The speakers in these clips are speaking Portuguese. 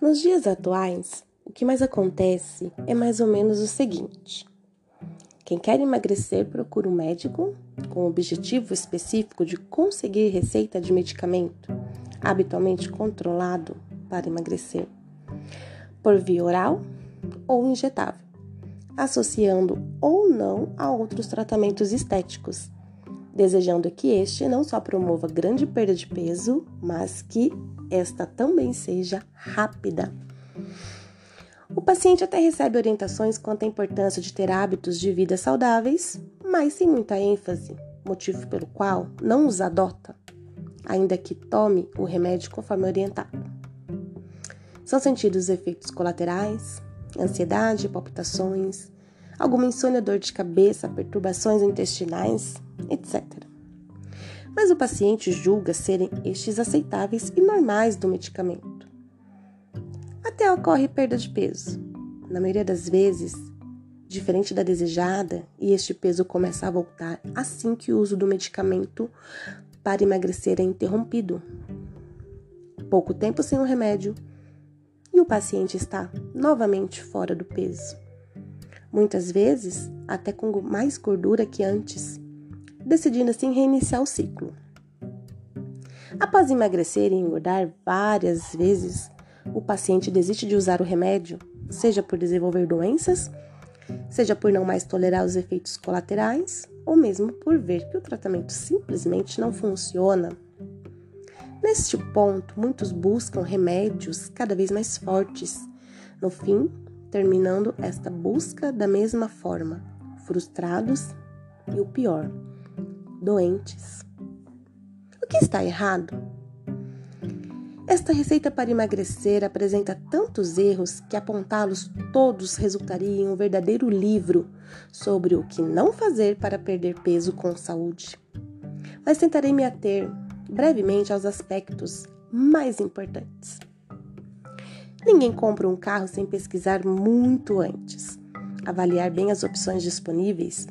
Nos dias atuais, o que mais acontece é mais ou menos o seguinte: quem quer emagrecer procura um médico com o objetivo específico de conseguir receita de medicamento habitualmente controlado para emagrecer, por via oral ou injetável, associando ou não a outros tratamentos estéticos, desejando que este não só promova grande perda de peso, mas que esta também seja rápida. O paciente até recebe orientações quanto à importância de ter hábitos de vida saudáveis, mas sem muita ênfase, motivo pelo qual não os adota, ainda que tome o remédio conforme orientado. São sentidos efeitos colaterais, ansiedade, palpitações, alguma insônia, dor de cabeça, perturbações intestinais, etc mas o paciente julga serem estes aceitáveis e normais do medicamento. Até ocorre perda de peso. Na maioria das vezes, diferente da desejada, e este peso começa a voltar assim que o uso do medicamento para emagrecer é interrompido. Pouco tempo sem o remédio e o paciente está novamente fora do peso. Muitas vezes, até com mais gordura que antes decidindo assim reiniciar o ciclo. Após emagrecer e engordar várias vezes, o paciente desiste de usar o remédio, seja por desenvolver doenças, seja por não mais tolerar os efeitos colaterais, ou mesmo por ver que o tratamento simplesmente não funciona. Neste ponto, muitos buscam remédios cada vez mais fortes, no fim, terminando esta busca da mesma forma, frustrados e o pior, doentes. O que está errado? Esta receita para emagrecer apresenta tantos erros que apontá-los todos resultaria em um verdadeiro livro sobre o que não fazer para perder peso com saúde. Mas tentarei me ater brevemente aos aspectos mais importantes. Ninguém compra um carro sem pesquisar muito antes, avaliar bem as opções disponíveis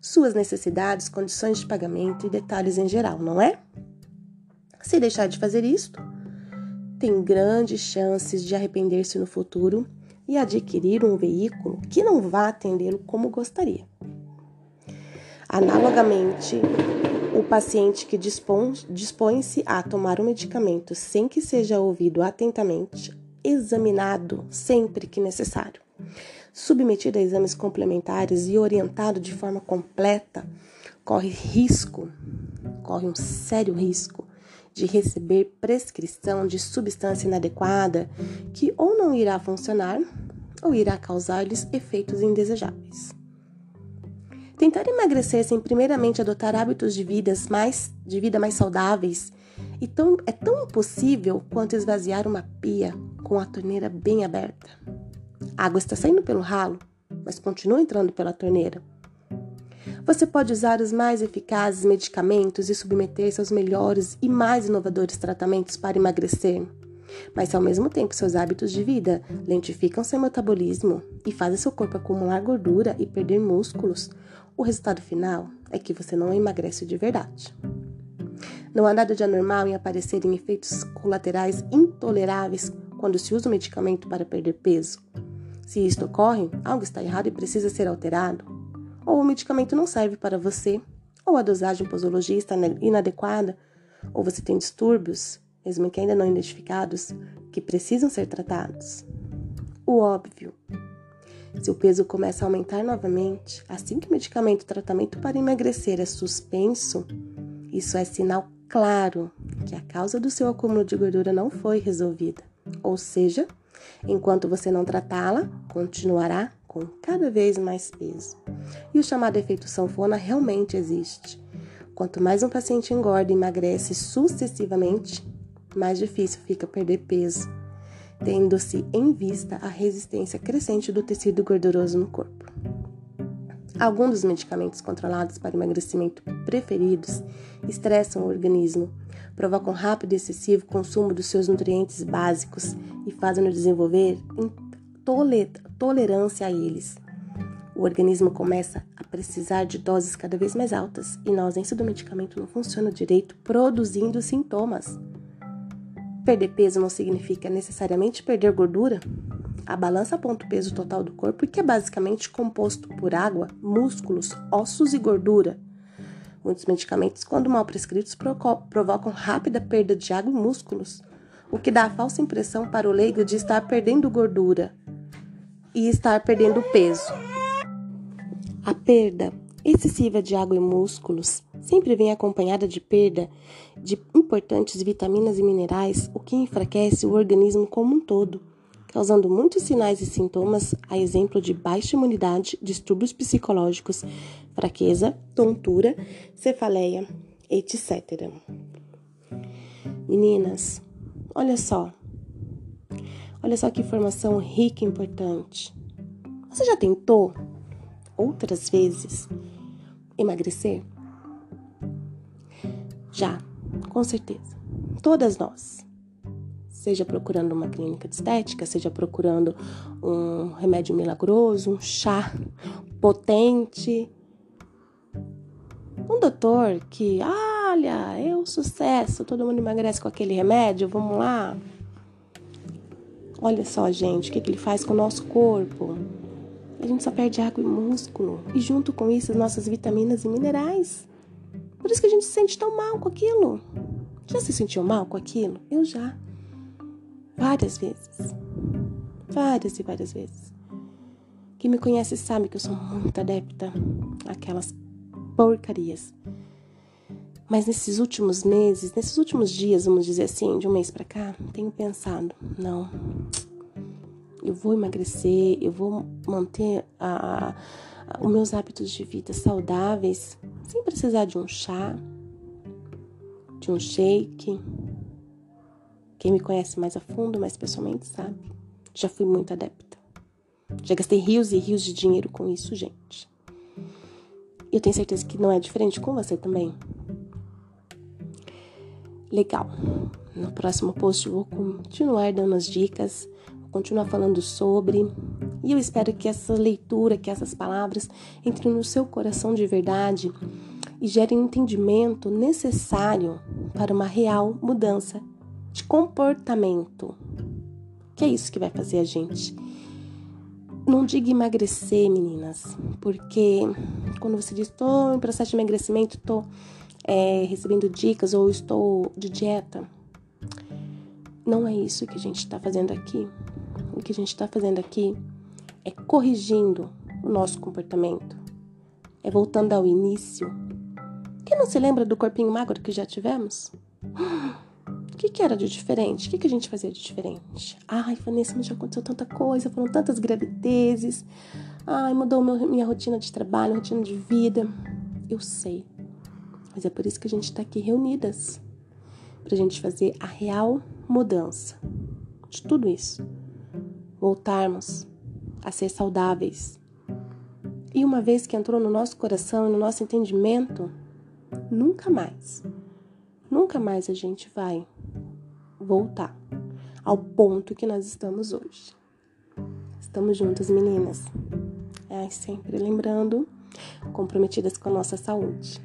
suas necessidades, condições de pagamento e detalhes em geral, não é? Se deixar de fazer isto, tem grandes chances de arrepender-se no futuro e adquirir um veículo que não vá atendê-lo como gostaria. Analogamente, o paciente que dispõe-se a tomar um medicamento sem que seja ouvido atentamente, examinado sempre que necessário, submetido a exames complementares e orientado de forma completa, corre risco, corre um sério risco de receber prescrição de substância inadequada que ou não irá funcionar ou irá causar-lhes efeitos indesejáveis. Tentar emagrecer sem primeiramente adotar hábitos de, vidas mais, de vida mais saudáveis e tão, é tão impossível quanto esvaziar uma pia com a torneira bem aberta. A água está saindo pelo ralo, mas continua entrando pela torneira. Você pode usar os mais eficazes medicamentos e submeter-se aos melhores e mais inovadores tratamentos para emagrecer. Mas se ao mesmo tempo seus hábitos de vida lentificam seu metabolismo e fazem seu corpo acumular gordura e perder músculos, o resultado final é que você não emagrece de verdade. Não há nada de anormal em aparecerem efeitos colaterais intoleráveis quando se usa o medicamento para perder peso. Se isto ocorre, algo está errado e precisa ser alterado. Ou o medicamento não serve para você, ou a dosagem posologia está inadequada, ou você tem distúrbios, mesmo que ainda não identificados, que precisam ser tratados. O óbvio. Se o peso começa a aumentar novamente, assim que o medicamento tratamento para emagrecer é suspenso, isso é sinal claro que a causa do seu acúmulo de gordura não foi resolvida. Ou seja, Enquanto você não tratá-la, continuará com cada vez mais peso. E o chamado efeito sanfona realmente existe. Quanto mais um paciente engorda e emagrece sucessivamente, mais difícil fica perder peso, tendo-se em vista a resistência crescente do tecido gorduroso no corpo. Alguns dos medicamentos controlados para emagrecimento preferidos estressam o organismo, provocam rápido e excessivo consumo dos seus nutrientes básicos e fazem-no desenvolver tolerância a eles. O organismo começa a precisar de doses cada vez mais altas e na ausência do medicamento não funciona direito, produzindo sintomas. perder peso não significa necessariamente perder gordura? A balança aponta o peso total do corpo, que é basicamente composto por água, músculos, ossos e gordura. Muitos medicamentos, quando mal prescritos, provocam rápida perda de água e músculos, o que dá a falsa impressão para o leigo de estar perdendo gordura e estar perdendo peso. A perda excessiva de água e músculos sempre vem acompanhada de perda de importantes vitaminas e minerais, o que enfraquece o organismo como um todo, causando muitos sinais e sintomas, a exemplo de baixa imunidade, distúrbios psicológicos, fraqueza, tontura, cefaleia, etc. Meninas, olha só. Olha só que informação rica e importante. Você já tentou outras vezes emagrecer? Já, com certeza. Todas nós. Seja procurando uma clínica de estética, seja procurando um remédio milagroso, um chá potente. Um doutor que, olha, é um sucesso, todo mundo emagrece com aquele remédio, vamos lá. Olha só, gente, o que, ele faz com o nosso corpo. A gente só perde água e músculo. E junto com isso, as nossas vitaminas e minerais. Por isso que a gente se sente tão mal com aquilo. Já se sentiu mal com aquilo? Eu já. Várias vezes. Várias e várias vezes. Quem me conhece sabe que eu sou muito adepta àquelas porcarias. Mas nesses últimos meses, nesses últimos dias, vamos dizer assim, de um mês para cá, tenho pensado, não. Eu vou emagrecer, eu vou manter a, a, os meus hábitos de vida saudáveis sem precisar de um chá, de um shake. Quem me conhece mais a fundo, mais pessoalmente, sabe. Já fui muito adepta. Já gastei rios e rios de dinheiro com isso, gente. Eu tenho certeza que não é diferente com você também. Legal. No próximo post eu vou continuar dando as dicas, vou continuar falando sobre. E eu espero que essa leitura, que essas palavras entrem no seu coração de verdade e gerem um entendimento necessário para uma real mudança de comportamento. Que é isso que vai fazer a gente. Não diga emagrecer, meninas, porque quando você diz estou em processo de emagrecimento, estou é, recebendo dicas ou estou de dieta, não é isso que a gente está fazendo aqui. O que a gente está fazendo aqui é corrigindo o nosso comportamento, é voltando ao início quem não se lembra do corpinho magro que já tivemos? O que, que era de diferente? O que, que a gente fazia de diferente? Ai, Vanessa, mas já aconteceu tanta coisa, foram tantas gravidezes. Ai, mudou meu, minha rotina de trabalho, rotina de vida. Eu sei. Mas é por isso que a gente está aqui reunidas. Pra gente fazer a real mudança de tudo isso. Voltarmos a ser saudáveis. E uma vez que entrou no nosso coração e no nosso entendimento, nunca mais, nunca mais a gente vai voltar ao ponto que nós estamos hoje. Estamos juntas, meninas. É sempre lembrando, comprometidas com a nossa saúde.